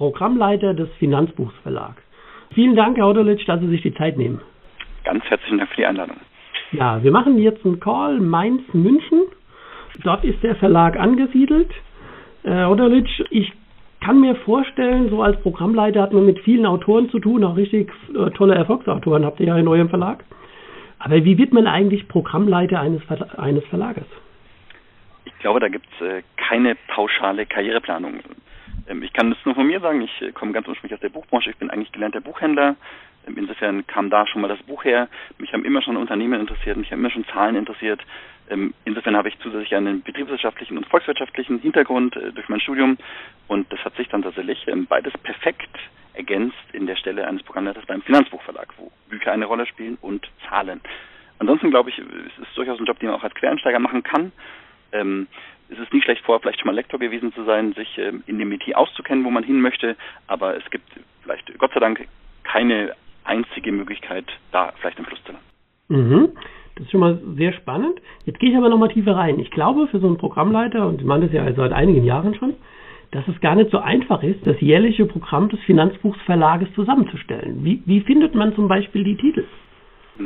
Programmleiter des Finanzbuchsverlags. Vielen Dank, Herr Hodolitsch, dass Sie sich die Zeit nehmen. Ganz herzlichen Dank für die Einladung. Ja, wir machen jetzt einen Call Mainz-München. Dort ist der Verlag angesiedelt. Herr Hodolitsch, ich kann mir vorstellen, so als Programmleiter hat man mit vielen Autoren zu tun, auch richtig äh, tolle Erfolgsautoren habt ihr ja in eurem Verlag. Aber wie wird man eigentlich Programmleiter eines, Ver eines Verlages? Ich glaube, da gibt es äh, keine pauschale Karriereplanung. Ähm, ich kann das nur von mir sagen, ich äh, komme ganz ursprünglich aus der Buchbranche, ich bin eigentlich gelernter Buchhändler. Ähm, insofern kam da schon mal das Buch her. Mich haben immer schon Unternehmen interessiert, mich haben immer schon Zahlen interessiert. Ähm, insofern habe ich zusätzlich einen betriebswirtschaftlichen und volkswirtschaftlichen Hintergrund äh, durch mein Studium und das hat sich dann tatsächlich beides perfekt ergänzt in der Stelle eines Programmleiters beim Finanzbuchverlag, wo Bücher eine Rolle spielen und Zahlen. Ansonsten glaube ich, es ist durchaus ein Job, den man auch als Quereinsteiger machen kann es ist nicht schlecht vorher vielleicht schon mal Lektor gewesen zu sein, sich ähm, in dem Metier auszukennen, wo man hin möchte, aber es gibt vielleicht Gott sei Dank keine einzige Möglichkeit, da vielleicht im Fluss zu landen. Mhm. Das ist schon mal sehr spannend. Jetzt gehe ich aber noch mal tiefer rein. Ich glaube, für so einen Programmleiter, und ich meine das ja seit einigen Jahren schon, dass es gar nicht so einfach ist, das jährliche Programm des Finanzbuchsverlages zusammenzustellen. Wie, wie findet man zum Beispiel die Titel?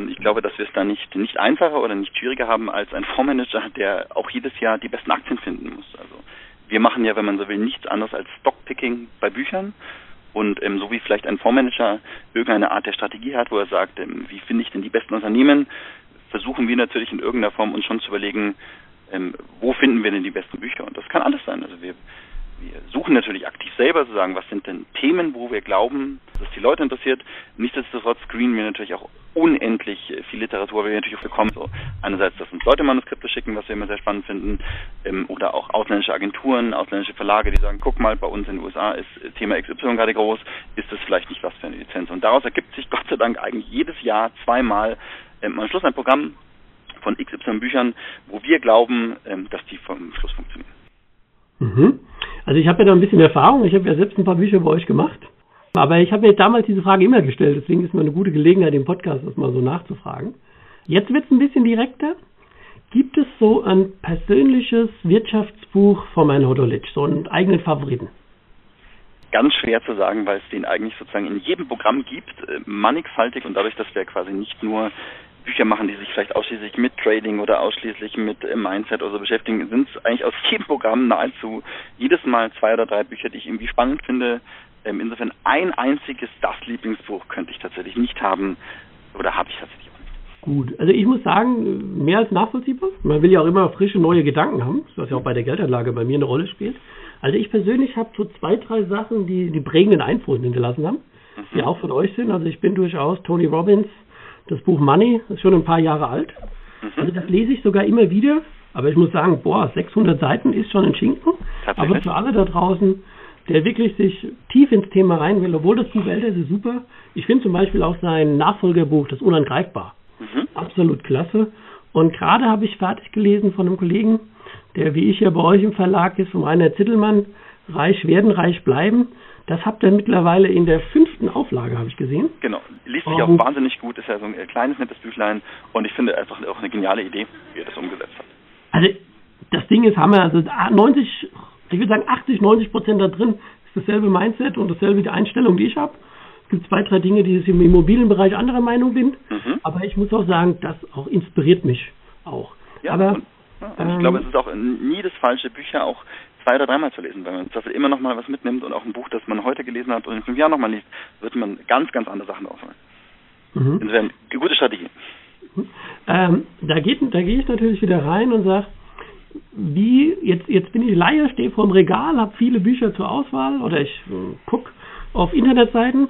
Ich glaube, dass wir es da nicht, nicht einfacher oder nicht schwieriger haben als ein Fondsmanager, der auch jedes Jahr die besten Aktien finden muss. Also wir machen ja, wenn man so will, nichts anderes als Stockpicking bei Büchern. Und ähm, so wie vielleicht ein Fondsmanager irgendeine Art der Strategie hat, wo er sagt, ähm, wie finde ich denn die besten Unternehmen, versuchen wir natürlich in irgendeiner Form uns schon zu überlegen, ähm, wo finden wir denn die besten Bücher. Und das kann alles sein. Also wir wir suchen natürlich aktiv selber zu sagen, was sind denn Themen, wo wir glauben, dass die Leute interessiert. Nichtsdestotrotz screenen wir natürlich auch unendlich viel Literatur, weil wir natürlich auch bekommen. So einerseits, dass uns Leute Manuskripte schicken, was wir immer sehr spannend finden, ähm, oder auch ausländische Agenturen, ausländische Verlage, die sagen, guck mal, bei uns in den USA ist Thema XY gerade groß, ist das vielleicht nicht was für eine Lizenz. Und daraus ergibt sich Gott sei Dank eigentlich jedes Jahr zweimal ähm, am Schluss ein Programm von XY Büchern, wo wir glauben, ähm, dass die vom Schluss funktionieren. Mhm. Also ich habe ja da ein bisschen Erfahrung. Ich habe ja selbst ein paar Bücher bei euch gemacht. Aber ich habe mir damals diese Frage immer gestellt. Deswegen ist mir eine gute Gelegenheit, im Podcast das mal so nachzufragen. Jetzt wird es ein bisschen direkter. Gibt es so ein persönliches Wirtschaftsbuch von Herrn Hodolitsch, so einen eigenen Favoriten? Ganz schwer zu sagen, weil es den eigentlich sozusagen in jedem Programm gibt, äh, mannigfaltig und dadurch, dass wir quasi nicht nur Bücher machen, die sich vielleicht ausschließlich mit Trading oder ausschließlich mit äh, Mindset oder so beschäftigen, sind es eigentlich aus jedem Programm nahezu jedes Mal zwei oder drei Bücher, die ich irgendwie spannend finde. Ähm, insofern ein einziges das Lieblingsbuch könnte ich tatsächlich nicht haben oder habe ich tatsächlich auch nicht. Gut, also ich muss sagen, mehr als nachvollziehbar. Man will ja auch immer frische neue Gedanken haben, was ja auch bei der Geldanlage bei mir eine Rolle spielt. Also ich persönlich habe so zwei, drei Sachen, die die prägenden Einfluss hinterlassen haben, mhm. die auch von euch sind. Also ich bin durchaus Tony Robbins das Buch Money ist schon ein paar Jahre alt. Mhm. Also das lese ich sogar immer wieder. Aber ich muss sagen, boah, 600 Seiten ist schon ein Schinken. Aber für alle da draußen, der wirklich sich tief ins Thema rein will, obwohl das Buch älter ist, ist super. Ich finde zum Beispiel auch sein Nachfolgerbuch, das Unangreifbar, mhm. absolut klasse. Und gerade habe ich fertig gelesen von einem Kollegen, der wie ich ja bei euch im Verlag ist, von Rainer Zittelmann, Reich werden, reich bleiben. Das habt ihr mittlerweile in der fünften Auflage, habe ich gesehen. Genau, liest sich auch wahnsinnig gut, ist ja so ein kleines, nettes Büchlein und ich finde einfach auch eine geniale Idee, wie er das umgesetzt hat. Also das Ding ist Hammer, also 90, ich würde sagen 80, 90 Prozent da drin ist dasselbe Mindset und dasselbe die Einstellung, die ich habe. Es gibt zwei, drei Dinge, die ich im Immobilienbereich anderer Meinung bin, mhm. aber ich muss auch sagen, das auch inspiriert mich auch. Ja, aber und, ja, und ich glaube, es ist auch nie das falsche, Bücher auch zwei oder dreimal zu lesen. Wenn man das immer noch mal was mitnimmt und auch ein Buch, das man heute gelesen hat und in fünf Jahren noch mal liest, wird man ganz, ganz andere Sachen ausholen. Mhm. Insofern, eine gute Strategie. Ähm, da, geht, da gehe ich natürlich wieder rein und sage, wie, jetzt, jetzt bin ich Laie, stehe vor dem Regal, habe viele Bücher zur Auswahl oder ich äh, gucke auf Internetseiten.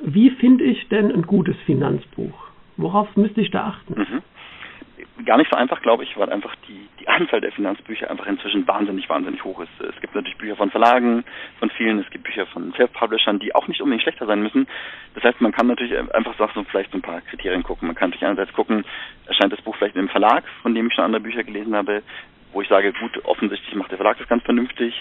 Wie finde ich denn ein gutes Finanzbuch? Worauf müsste ich da achten? Mhm. Gar nicht so einfach, glaube ich, weil einfach die, die Anzahl der Finanzbücher einfach inzwischen wahnsinnig, wahnsinnig hoch ist. Es gibt natürlich Bücher von Verlagen, von vielen, es gibt Bücher von Self-Publishern, die auch nicht unbedingt schlechter sein müssen. Das heißt, man kann natürlich einfach so vielleicht so ein paar Kriterien gucken. Man kann sich einerseits gucken, erscheint das Buch vielleicht in einem Verlag, von dem ich schon andere Bücher gelesen habe, wo ich sage, gut, offensichtlich macht der Verlag das ganz vernünftig,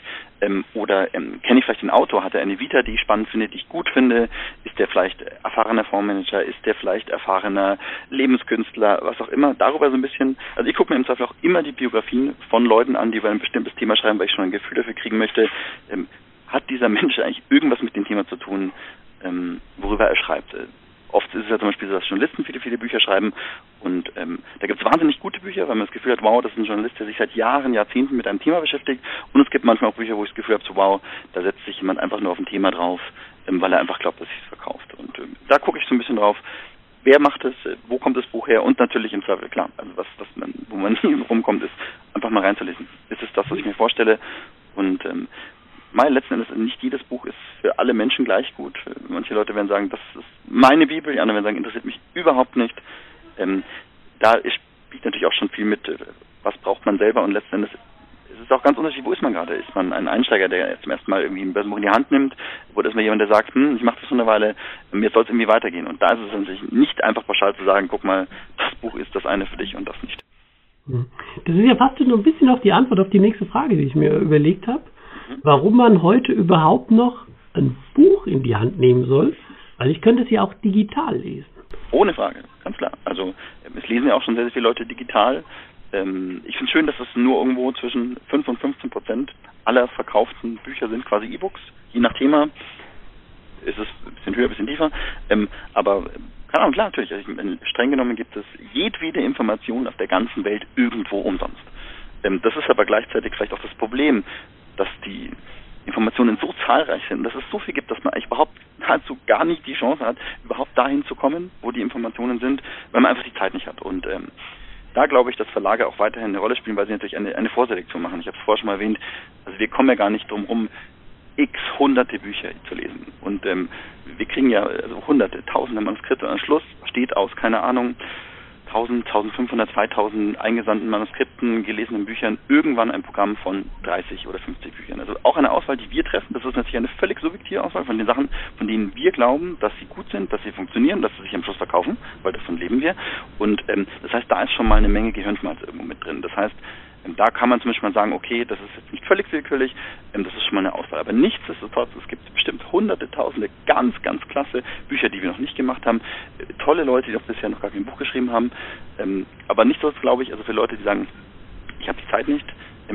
ähm, oder ähm, kenne ich vielleicht den Autor, hat er eine Vita, die ich spannend finde, die ich gut finde, ist der vielleicht erfahrener Fondsmanager, ist der vielleicht erfahrener Lebenskünstler, was auch immer, darüber so ein bisschen, also ich gucke mir im Zweifel auch immer die Biografien von Leuten an, die über ein bestimmtes Thema schreiben, weil ich schon ein Gefühl dafür kriegen möchte, ähm, hat dieser Mensch eigentlich irgendwas mit dem Thema zu tun, ähm, worüber er schreibt oft ist es ja zum Beispiel so, dass Journalisten viele, viele Bücher schreiben und ähm, da gibt es wahnsinnig gute Bücher, weil man das Gefühl hat, wow, das ist ein Journalist, der sich seit Jahren, Jahrzehnten mit einem Thema beschäftigt. Und es gibt manchmal auch Bücher, wo ich das Gefühl habe, so wow, da setzt sich jemand einfach nur auf ein Thema drauf, ähm, weil er einfach glaubt, dass es verkauft. Und ähm, da gucke ich so ein bisschen drauf, wer macht es, äh, wo kommt das Buch her? Und natürlich im Zweifel, klar, also was, was man, wo man nie rumkommt, ist einfach mal reinzulesen. Ist es das, was ich mir vorstelle. Und ähm, mein letzten Endes nicht jedes Buch ist für alle Menschen gleich gut. Manche Leute werden sagen, das ist meine Bibel, die anderen werden sagen, interessiert mich überhaupt nicht. Ähm, da spielt natürlich auch schon viel mit, äh, was braucht man selber und letzten Endes ist es auch ganz unterschiedlich, wo ist man gerade? Ist man ein Einsteiger, der zum ersten Mal irgendwie ein Börsenbuch in die Hand nimmt? Oder ist man jemand, der sagt, hm, ich mache das schon eine Weile, jetzt soll es irgendwie weitergehen? Und da ist es natürlich nicht einfach pauschal zu sagen, guck mal, das Buch ist das eine für dich und das nicht. Hm. Das ist ja fast nur ein bisschen auch die Antwort auf die nächste Frage, die ich mir überlegt habe warum man heute überhaupt noch ein Buch in die Hand nehmen soll, weil ich könnte es ja auch digital lesen. Ohne Frage, ganz klar. Also es lesen ja auch schon sehr, sehr viele Leute digital. Ähm, ich finde es schön, dass es nur irgendwo zwischen 5 und 15 Prozent aller verkauften Bücher sind quasi E-Books. Je nach Thema ist es ein bisschen höher, ein bisschen tiefer. Ähm, aber keine Ahnung, klar, natürlich. Also streng genommen gibt es jedwede Information auf der ganzen Welt irgendwo umsonst. Ähm, das ist aber gleichzeitig vielleicht auch das Problem, dass die Informationen so zahlreich sind, dass es so viel gibt, dass man eigentlich überhaupt nahezu gar nicht die Chance hat, überhaupt dahin zu kommen, wo die Informationen sind, weil man einfach die Zeit nicht hat. Und ähm, da glaube ich, dass Verlage auch weiterhin eine Rolle spielen, weil sie natürlich eine, eine Vorselektion machen. Ich habe es vorher schon mal erwähnt, also wir kommen ja gar nicht drum rum, x hunderte Bücher zu lesen. Und ähm, wir kriegen ja also hunderte, tausende Manuskripte. Am Schluss steht aus, keine Ahnung, 1000, 1500, 2000 eingesandten Manuskripten, gelesenen Büchern irgendwann ein Programm von 30 oder 50 Büchern. Also auch eine Auswahl, die wir treffen. Das ist natürlich eine völlig subjektive Auswahl von den Sachen, von denen wir glauben, dass sie gut sind, dass sie funktionieren, dass sie sich am Schluss verkaufen, weil davon leben wir. Und ähm, das heißt, da ist schon mal eine Menge Gehirnschmalz irgendwo mit drin. Das heißt, ähm, da kann man zum Beispiel mal sagen, okay, das ist jetzt nicht völlig willkürlich, ähm, das ist schon mal eine Auswahl. Aber nichtsdestotrotz, es gibt bestimmt hunderte, tausende ganz, ganz klasse Bücher, die wir noch nicht gemacht haben. Äh, tolle Leute, die auch bisher noch gar kein Buch geschrieben haben. Ähm, aber nichtsdestotrotz glaube ich, also für Leute, die sagen, ich habe die Zeit nicht,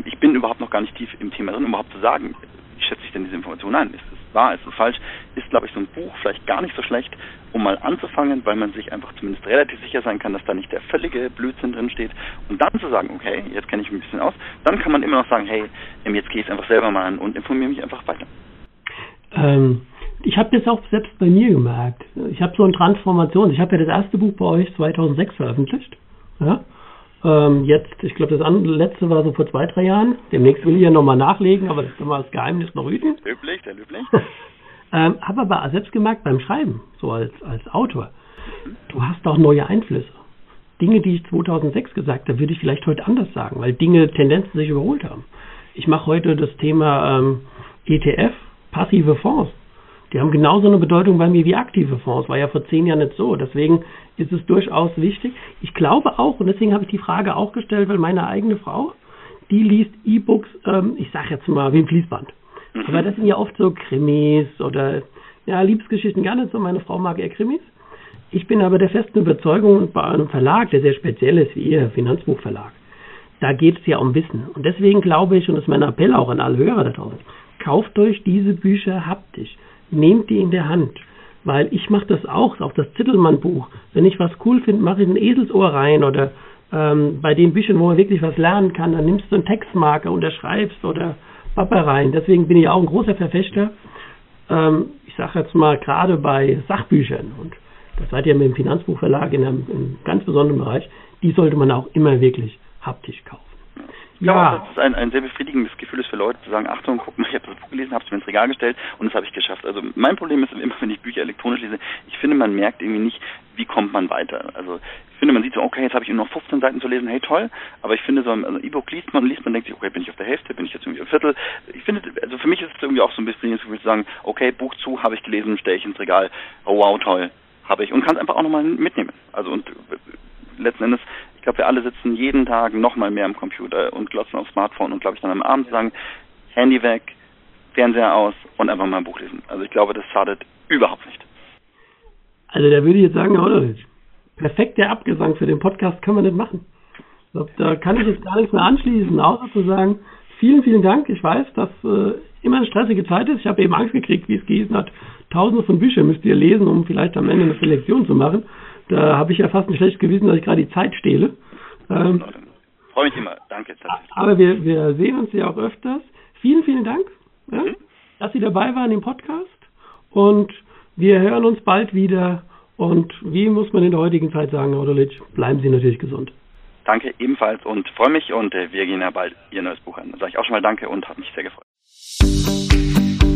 ich bin überhaupt noch gar nicht tief im Thema drin, um überhaupt zu sagen, wie schätze ich denn diese Information ein? Ist es wahr, ist es falsch? Ist, glaube ich, so ein Buch vielleicht gar nicht so schlecht, um mal anzufangen, weil man sich einfach zumindest relativ sicher sein kann, dass da nicht der völlige Blödsinn drin steht. Und dann zu sagen, okay, jetzt kenne ich mich ein bisschen aus, dann kann man immer noch sagen, hey, jetzt gehe ich es einfach selber mal an und informiere mich einfach weiter. Ähm, ich habe das auch selbst bei mir gemerkt. Ich habe so eine Transformation. Ich habe ja das erste Buch bei euch 2006 veröffentlicht. Ja? Ähm, jetzt, ich glaube, das letzte war so vor zwei, drei Jahren. Demnächst will ich ja nochmal nachlegen, aber das kann man das Geheimnis noch hüten. Löblich, der löblich. ähm, habe aber selbst gemerkt beim Schreiben, so als, als Autor, du hast auch neue Einflüsse. Dinge, die ich 2006 gesagt habe, würde ich vielleicht heute anders sagen, weil Dinge, Tendenzen sich überholt haben. Ich mache heute das Thema ähm, ETF, passive Fonds. Die haben genauso eine Bedeutung bei mir wie aktive Fonds. War ja vor zehn Jahren nicht so. Deswegen ist es durchaus wichtig. Ich glaube auch, und deswegen habe ich die Frage auch gestellt, weil meine eigene Frau, die liest E-Books, ähm, ich sage jetzt mal, wie ein Fließband. Mhm. Aber das sind ja oft so Krimis oder ja, Liebesgeschichten gar nicht so. Meine Frau mag eher Krimis. Ich bin aber der festen Überzeugung, bei einem Verlag, der sehr speziell ist wie Ihr Finanzbuchverlag, da geht es ja um Wissen. Und deswegen glaube ich, und das ist mein Appell auch an alle Hörer da draußen, kauft euch diese Bücher haptisch nehmt die in der Hand. Weil ich mache das auch, auch das Zittelmann-Buch. Wenn ich was cool finde, mache ich ein Eselsohr rein oder ähm, bei den Büchern, wo man wirklich was lernen kann, dann nimmst du einen Textmarker, unterschreibst oder Papa rein. Deswegen bin ich auch ein großer Verfechter. Ähm, ich sage jetzt mal gerade bei Sachbüchern und das seid ihr mit dem Finanzbuchverlag in einem, in einem ganz besonderen Bereich, die sollte man auch immer wirklich haptisch kaufen. Ja, ja das ist ein, ein sehr befriedigendes Gefühl ist für Leute zu sagen, Achtung, guck mal, ich habe das Buch gelesen, habe es mir ins Regal gestellt und das habe ich geschafft. Also mein Problem ist immer, wenn ich Bücher elektronisch lese, ich finde, man merkt irgendwie nicht, wie kommt man weiter. Also ich finde, man sieht so, okay, jetzt habe ich nur noch 15 Seiten zu lesen, hey toll, aber ich finde, so ein also E-Book liest man, liest man, denkt sich, okay, bin ich auf der Hälfte, bin ich jetzt irgendwie auf Viertel. Ich finde, also für mich ist es irgendwie auch so ein Gefühl zu sagen, okay, Buch zu, habe ich gelesen, stelle ich ins Regal, oh wow, toll, habe ich und kann es einfach auch nochmal mitnehmen. Also und letzten Endes, ich glaube, wir alle sitzen jeden Tag noch mal mehr am Computer und glotzen aufs Smartphone und glaube ich dann am Abend sagen, Handy weg, Fernseher aus und einfach mal ein Buch lesen. Also ich glaube, das schadet überhaupt nicht. Also da würde ich jetzt sagen, oder? Perfekt der Abgesang für den Podcast kann man nicht machen. Ich glaube, da kann ich jetzt gar nichts mehr anschließen, außer zu sagen, vielen, vielen Dank. Ich weiß, dass äh, immer eine stressige Zeit ist. Ich habe eben Angst gekriegt, wie es gehießen hat. Tausende von Büchern müsst ihr lesen, um vielleicht am Ende eine Selektion zu machen. Da habe ich ja fast ein schlechtes Gewissen, dass ich gerade die Zeit stehle. Ähm, Freue mich immer. Danke. Aber wir, wir sehen uns ja auch öfters. Vielen, vielen Dank, ja, mhm. dass Sie dabei waren im Podcast. Und wir hören uns bald wieder. Und wie muss man in der heutigen Zeit sagen, Herr Odolic, bleiben Sie natürlich gesund. Danke ebenfalls und freue mich und äh, wir gehen ja bald Ihr neues Buch an. Da sage ich auch schon mal Danke und habe mich sehr gefreut.